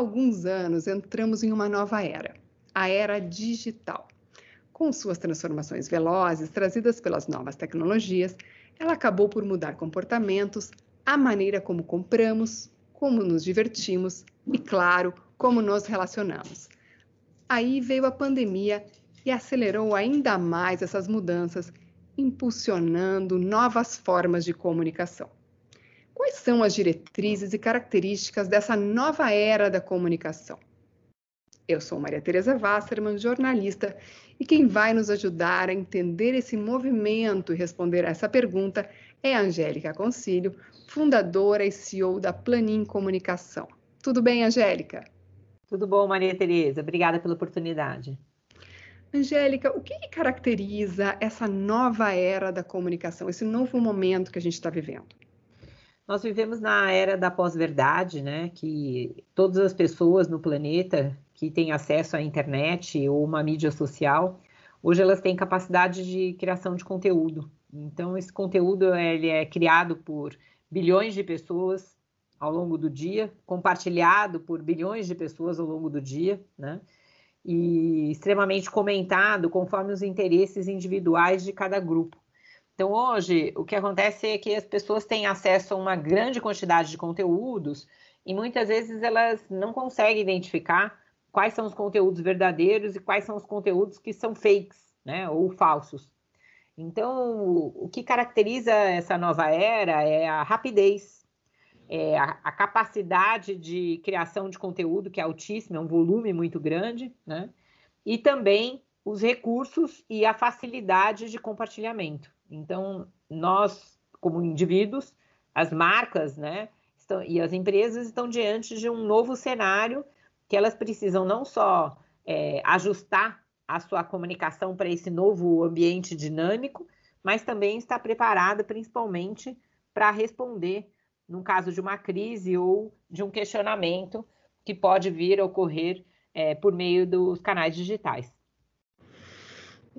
alguns anos entramos em uma nova era, a era digital. Com suas transformações velozes trazidas pelas novas tecnologias, ela acabou por mudar comportamentos, a maneira como compramos, como nos divertimos e, claro, como nos relacionamos. Aí veio a pandemia e acelerou ainda mais essas mudanças, impulsionando novas formas de comunicação. Quais são as diretrizes e características dessa nova era da comunicação? Eu sou Maria Tereza Wasserman, jornalista, e quem vai nos ajudar a entender esse movimento e responder a essa pergunta é a Angélica Concílio, fundadora e CEO da Planin Comunicação. Tudo bem, Angélica? Tudo bom, Maria Tereza. Obrigada pela oportunidade. Angélica, o que, que caracteriza essa nova era da comunicação, esse novo momento que a gente está vivendo? Nós vivemos na era da pós-verdade, né? Que todas as pessoas no planeta que têm acesso à internet ou uma mídia social, hoje elas têm capacidade de criação de conteúdo. Então, esse conteúdo ele é criado por bilhões de pessoas ao longo do dia, compartilhado por bilhões de pessoas ao longo do dia, né? E extremamente comentado conforme os interesses individuais de cada grupo. Então, hoje, o que acontece é que as pessoas têm acesso a uma grande quantidade de conteúdos e muitas vezes elas não conseguem identificar quais são os conteúdos verdadeiros e quais são os conteúdos que são fakes, né, ou falsos. Então, o que caracteriza essa nova era é a rapidez, é a, a, capacidade de criação de conteúdo, que é altíssima, é um volume muito grande, né? E também os recursos e a facilidade de compartilhamento. Então, nós, como indivíduos, as marcas, né, estão, e as empresas estão diante de um novo cenário que elas precisam não só é, ajustar a sua comunicação para esse novo ambiente dinâmico, mas também estar preparada principalmente para responder no caso de uma crise ou de um questionamento que pode vir a ocorrer é, por meio dos canais digitais.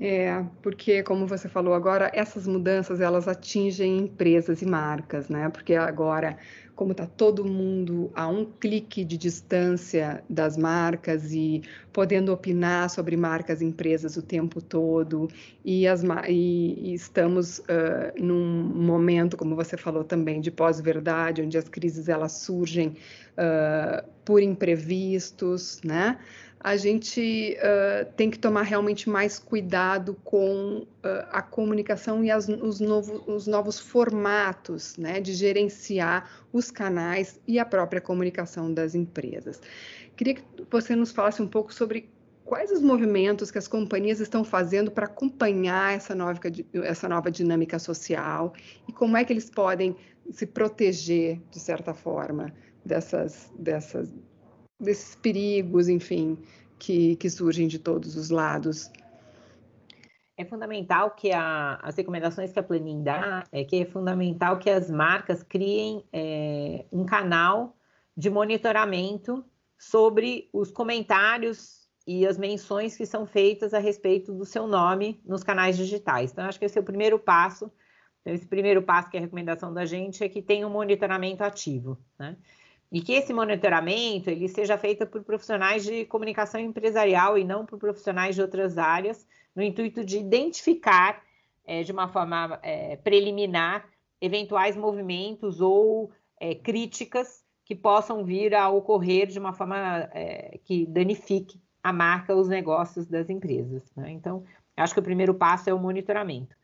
É, porque como você falou agora, essas mudanças elas atingem empresas e marcas, né? Porque agora, como está todo mundo a um clique de distância das marcas e podendo opinar sobre marcas e empresas o tempo todo, e, as, e, e estamos uh, num momento, como você falou também, de pós-verdade, onde as crises elas surgem uh, por imprevistos, né? A gente uh, tem que tomar realmente mais cuidado com uh, a comunicação e as, os, novo, os, novos formatos né, de gerenciar os canais e a própria comunicação das empresas. Queria que você nos falasse um pouco sobre quais os movimentos que as companhias estão fazendo para acompanhar essa nova, essa nova dinâmica social e como é que eles podem se proteger, de certa forma, dessas, dessas desses perigos, enfim, que, que surgem de todos os lados. É fundamental que a, as recomendações que a Planin dá é que é fundamental que as marcas criem é, um canal de monitoramento sobre os comentários e as menções que são feitas a respeito do seu nome nos canais digitais. Então, acho que esse é o primeiro passo. Então, esse primeiro passo, que é a recomendação da gente, é que tenha um monitoramento ativo. Né? E que esse monitoramento ele seja feito por profissionais de comunicação empresarial e não por profissionais de outras áreas, no intuito de identificar é, de uma forma é, preliminar eventuais movimentos ou é, críticas que possam vir a ocorrer de uma forma é, que danifique a marca, os negócios das empresas. Né? Então, acho que o primeiro passo é o monitoramento.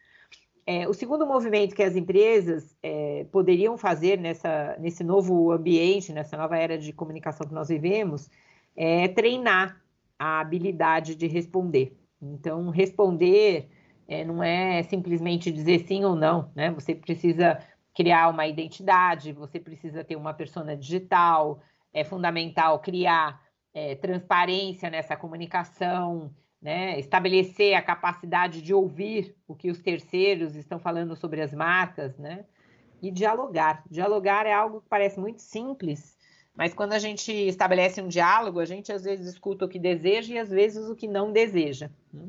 É, o segundo movimento que as empresas é, poderiam fazer nessa, nesse novo ambiente, nessa nova era de comunicação que nós vivemos, é treinar a habilidade de responder. Então, responder é, não é simplesmente dizer sim ou não, né? Você precisa criar uma identidade, você precisa ter uma persona digital, é fundamental criar é, transparência nessa comunicação, né, estabelecer a capacidade de ouvir o que os terceiros estão falando sobre as marcas, né, e dialogar. Dialogar é algo que parece muito simples, mas quando a gente estabelece um diálogo, a gente às vezes escuta o que deseja e às vezes o que não deseja. Né?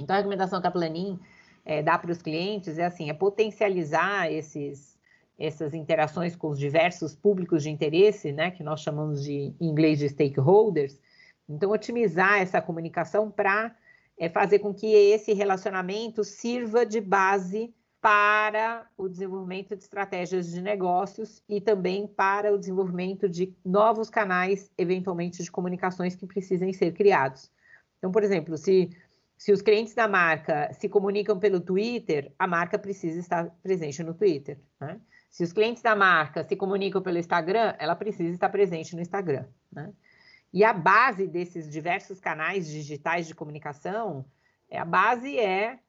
Então, a recomendação que a Planin é, dá para os clientes é assim, é potencializar esses, essas interações com os diversos públicos de interesse, né, que nós chamamos de em inglês de stakeholders. Então, otimizar essa comunicação para é, fazer com que esse relacionamento sirva de base para o desenvolvimento de estratégias de negócios e também para o desenvolvimento de novos canais, eventualmente, de comunicações que precisem ser criados. Então, por exemplo, se, se os clientes da marca se comunicam pelo Twitter, a marca precisa estar presente no Twitter. Né? Se os clientes da marca se comunicam pelo Instagram, ela precisa estar presente no Instagram. Né? E a base desses diversos canais digitais de comunicação, é, a base é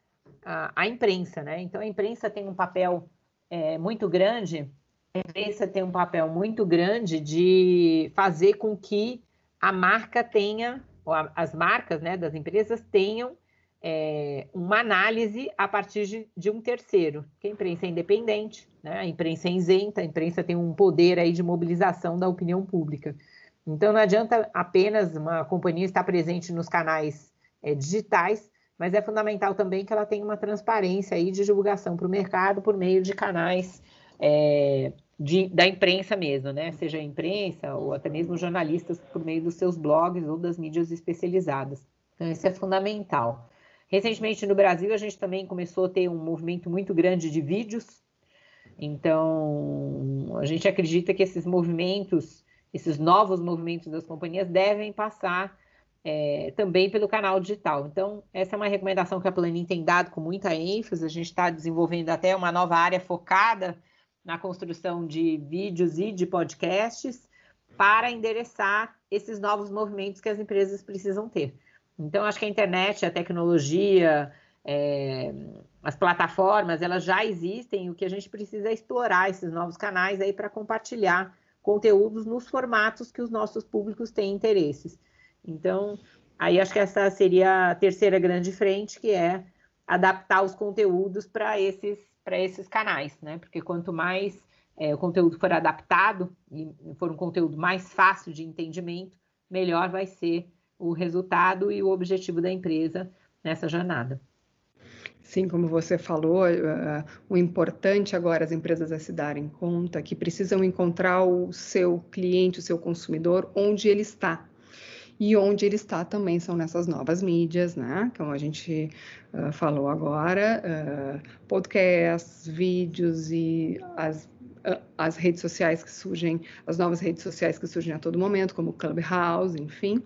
a, a imprensa, né? Então a imprensa tem um papel é, muito grande, a imprensa tem um papel muito grande de fazer com que a marca tenha, a, as marcas né, das empresas tenham é, uma análise a partir de, de, um terceiro, que a imprensa é independente, né? a imprensa é isenta, a imprensa tem um poder aí de mobilização da opinião pública. Então não adianta apenas uma companhia estar presente nos canais é, digitais, mas é fundamental também que ela tenha uma transparência aí de divulgação para o mercado por meio de canais é, de, da imprensa mesmo, né? Seja a imprensa ou até mesmo jornalistas por meio dos seus blogs ou das mídias especializadas. Então, isso é fundamental. Recentemente no Brasil a gente também começou a ter um movimento muito grande de vídeos. Então, a gente acredita que esses movimentos, esses novos movimentos das companhias devem passar é, também pelo canal digital. Então, essa é uma recomendação que a Planin tem dado com muita ênfase. A gente está desenvolvendo até uma nova área focada na construção de vídeos e de podcasts para endereçar esses novos movimentos que as empresas precisam ter. Então, acho que a internet, a tecnologia, é, as plataformas, elas já existem. O que a gente precisa é explorar esses novos canais aí para compartilhar conteúdos nos formatos que os nossos públicos têm interesses. Então, aí acho que essa seria a terceira grande frente, que é adaptar os conteúdos para esses, esses canais, né? Porque quanto mais é, o conteúdo for adaptado e for um conteúdo mais fácil de entendimento, melhor vai ser o resultado e o objetivo da empresa nessa jornada. Sim, como você falou, uh, o importante agora as empresas é se darem conta que precisam encontrar o seu cliente, o seu consumidor, onde ele está e onde ele está também são nessas novas mídias, né? Como a gente uh, falou agora, uh, podcasts, vídeos e as, as redes sociais que surgem, as novas redes sociais que surgem a todo momento, como Clubhouse, enfim.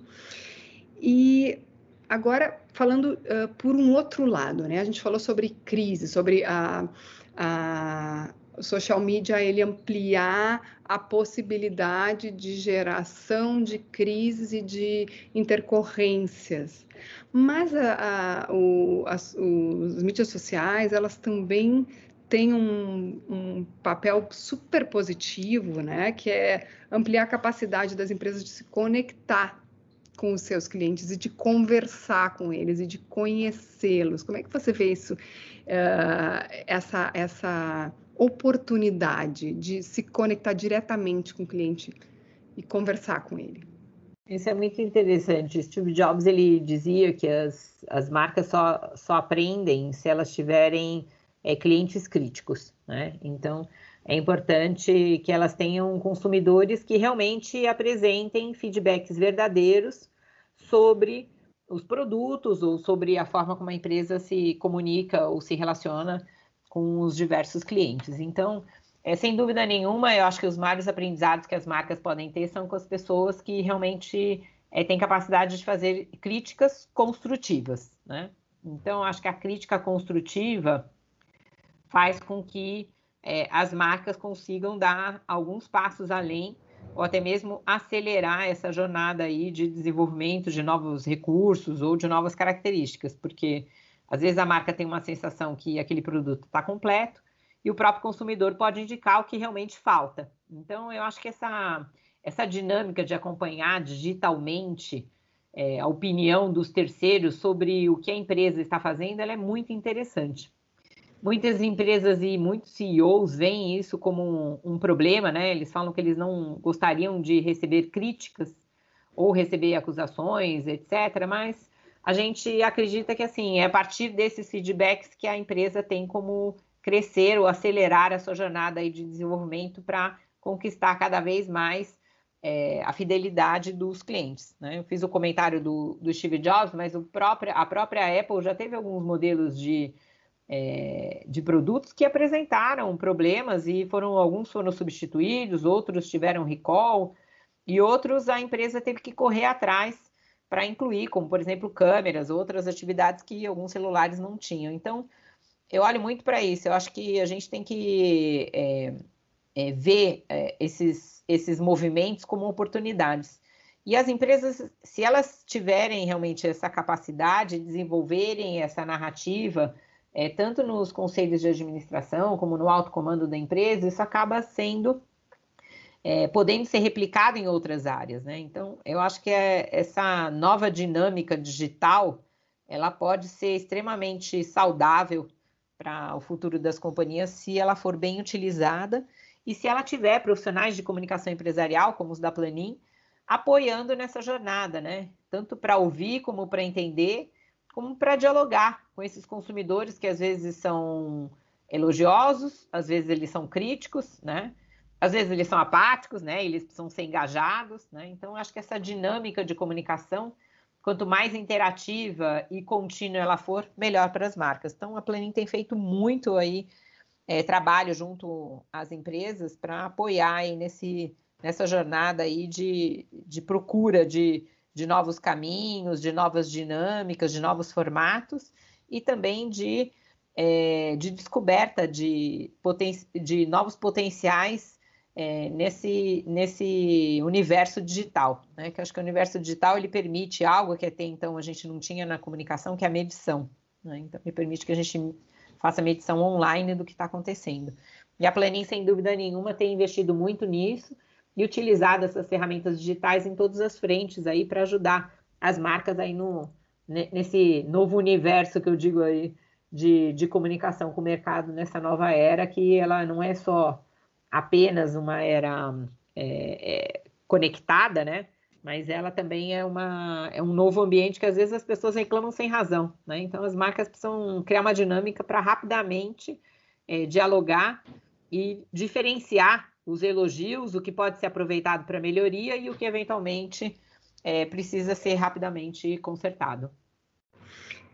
E agora, falando por um outro lado, né? A gente falou sobre crise, sobre a, a social media ele ampliar a possibilidade de geração de crises e de intercorrências. Mas a, a, o, as, os mídias sociais, elas também têm um, um, papel super positivo, né? Que é ampliar a capacidade das empresas de se conectar com os seus clientes e de conversar com eles e de conhecê-los. Como é que você vê isso, uh, essa, essa oportunidade de se conectar diretamente com o cliente e conversar com ele. Isso é muito interessante. Steve Jobs ele dizia que as, as marcas só, só aprendem se elas tiverem é, clientes críticos, né? Então é importante que elas tenham consumidores que realmente apresentem feedbacks verdadeiros sobre os produtos ou sobre a forma como a empresa se comunica ou se relaciona com os diversos clientes. Então, é, sem dúvida nenhuma, eu acho que os maiores aprendizados que as marcas podem ter são com as pessoas que realmente é, têm capacidade de fazer críticas construtivas, né? Então, acho que a crítica construtiva faz com que é, as marcas consigam dar alguns passos além ou até mesmo acelerar essa jornada aí de desenvolvimento de novos recursos ou de novas características, porque às vezes a marca tem uma sensação que aquele produto está completo e o próprio consumidor pode indicar o que realmente falta. Então, eu acho que essa, essa dinâmica de acompanhar digitalmente é, a opinião dos terceiros sobre o que a empresa está fazendo, é muito interessante. Muitas empresas e muitos CEOs veem isso como um, um problema, né? Eles falam que eles não gostariam de receber críticas ou receber acusações, etc. Mas a gente acredita que assim é a partir desses feedbacks que a empresa tem como crescer ou acelerar a sua jornada de desenvolvimento para conquistar cada vez mais é, a fidelidade dos clientes. Né? Eu fiz o comentário do, do Steve Jobs, mas próprio, a própria Apple já teve alguns modelos de, é, de produtos que apresentaram problemas e foram alguns foram substituídos, outros tiveram recall e outros a empresa teve que correr atrás para incluir, como por exemplo câmeras, outras atividades que alguns celulares não tinham. Então, eu olho muito para isso. Eu acho que a gente tem que é, é, ver esses, esses movimentos como oportunidades. E as empresas, se elas tiverem realmente essa capacidade de desenvolverem essa narrativa, é, tanto nos conselhos de administração como no alto comando da empresa, isso acaba sendo é, podendo ser replicado em outras áreas, né? Então, eu acho que é, essa nova dinâmica digital, ela pode ser extremamente saudável para o futuro das companhias se ela for bem utilizada e se ela tiver profissionais de comunicação empresarial, como os da Planin, apoiando nessa jornada, né? Tanto para ouvir como para entender, como para dialogar com esses consumidores que às vezes são elogiosos, às vezes eles são críticos, né? às vezes eles são apáticos, né? Eles precisam ser engajados, né? Então, acho que essa dinâmica de comunicação, quanto mais interativa e contínua ela for, melhor para as marcas. Então, a Planin tem feito muito aí é, trabalho junto às empresas para apoiar aí nesse, nessa jornada aí de, de procura de, de novos caminhos, de novas dinâmicas, de novos formatos e também de, é, de descoberta de, poten de novos potenciais é, nesse, nesse universo digital, né? Que acho que o universo digital ele permite algo que até então a gente não tinha na comunicação, que é a medição. Né? Então, ele permite que a gente faça medição online do que está acontecendo. E a Planin, sem dúvida nenhuma, tem investido muito nisso e utilizado essas ferramentas digitais em todas as frentes aí para ajudar as marcas aí no, nesse novo universo que eu digo aí de, de comunicação com o mercado nessa nova era, que ela não é só apenas uma era é, é, conectada, né? Mas ela também é, uma, é um novo ambiente que às vezes as pessoas reclamam sem razão, né? Então as marcas precisam criar uma dinâmica para rapidamente é, dialogar e diferenciar os elogios, o que pode ser aproveitado para melhoria e o que eventualmente é, precisa ser rapidamente consertado.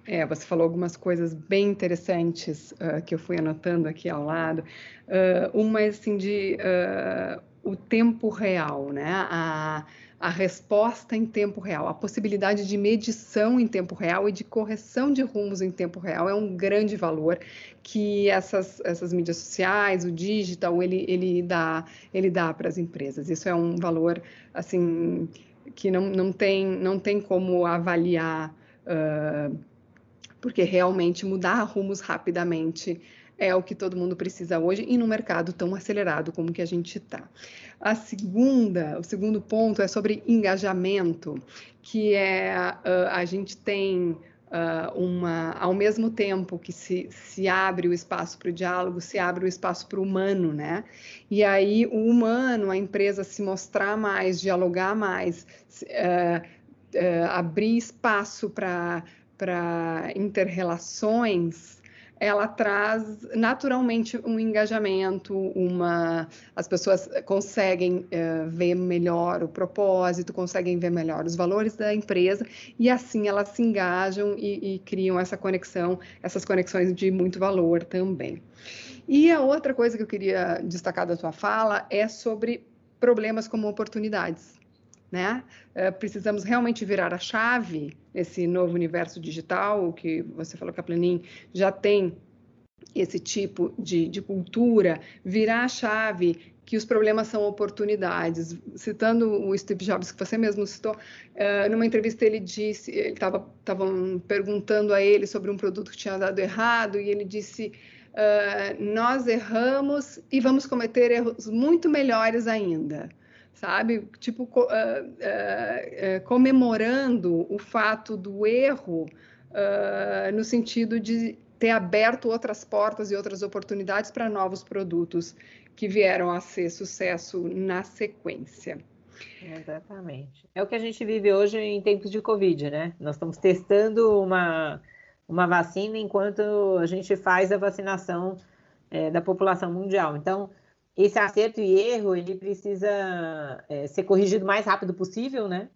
É, você falou algumas coisas bem interessantes uh, que eu fui anotando aqui ao lado. Uh, uma, assim, de uh, o tempo real, né? A, a resposta em tempo real, a possibilidade de medição em tempo real e de correção de rumos em tempo real é um grande valor que essas, essas mídias sociais, o digital, ele, ele dá, ele dá para as empresas. Isso é um valor, assim, que não, não, tem, não tem como avaliar uh, porque realmente mudar rumos rapidamente é o que todo mundo precisa hoje e no mercado tão acelerado como que a gente está. A segunda, o segundo ponto é sobre engajamento, que é uh, a gente tem uh, uma, ao mesmo tempo que se, se abre o espaço para o diálogo, se abre o espaço para o humano, né? E aí o humano, a empresa se mostrar mais, dialogar mais, uh, abrir espaço para interrelações, ela traz naturalmente um engajamento, uma as pessoas conseguem uh, ver melhor o propósito, conseguem ver melhor os valores da empresa e assim elas se engajam e, e criam essa conexão, essas conexões de muito valor também. E a outra coisa que eu queria destacar da sua fala é sobre problemas como oportunidades né? Uh, precisamos realmente virar a chave nesse novo universo digital, que você falou que a Planin já tem esse tipo de, de cultura, virar a chave que os problemas são oportunidades. Citando o Steve Jobs, que você mesmo citou, uh, numa entrevista ele disse, ele estava perguntando a ele sobre um produto que tinha dado errado, e ele disse, uh, nós erramos e vamos cometer erros muito melhores ainda sabe? Tipo, uh, uh, uh, comemorando o fato do erro no sentido de ter aberto outras portas e outras oportunidades para novos produtos que vieram a ser sucesso na sequência. Exatamente. É o que a gente vive hoje em tempos de Covid, né? Nós estamos testando uma, uma vacina enquanto a gente faz a vacinação é, da população mundial. Então, esse acerto e erro ele precisa é, ser corrigido o mais rápido possível, né?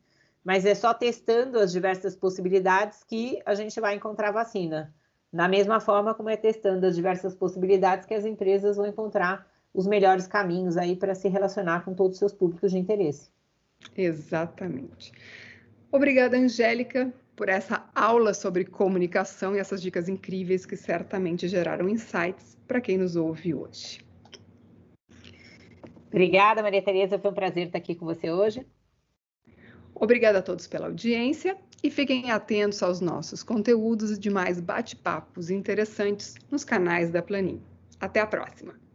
Mas é só testando as diversas possibilidades que a gente vai encontrar vacina. Da mesma forma como é testando as diversas possibilidades que as empresas vão encontrar os melhores caminhos aí para se relacionar com todos os seus públicos de interesse. Exatamente. Obrigada, Angélica, por essa aula sobre comunicação e essas dicas incríveis que certamente geraram insights para quem nos ouve hoje. Obrigada, Maria Tereza. Foi um prazer estar aqui com você hoje. Obrigada a todos pela audiência e fiquem atentos aos nossos conteúdos e demais bate-papos interessantes nos canais da Planin. Até a próxima!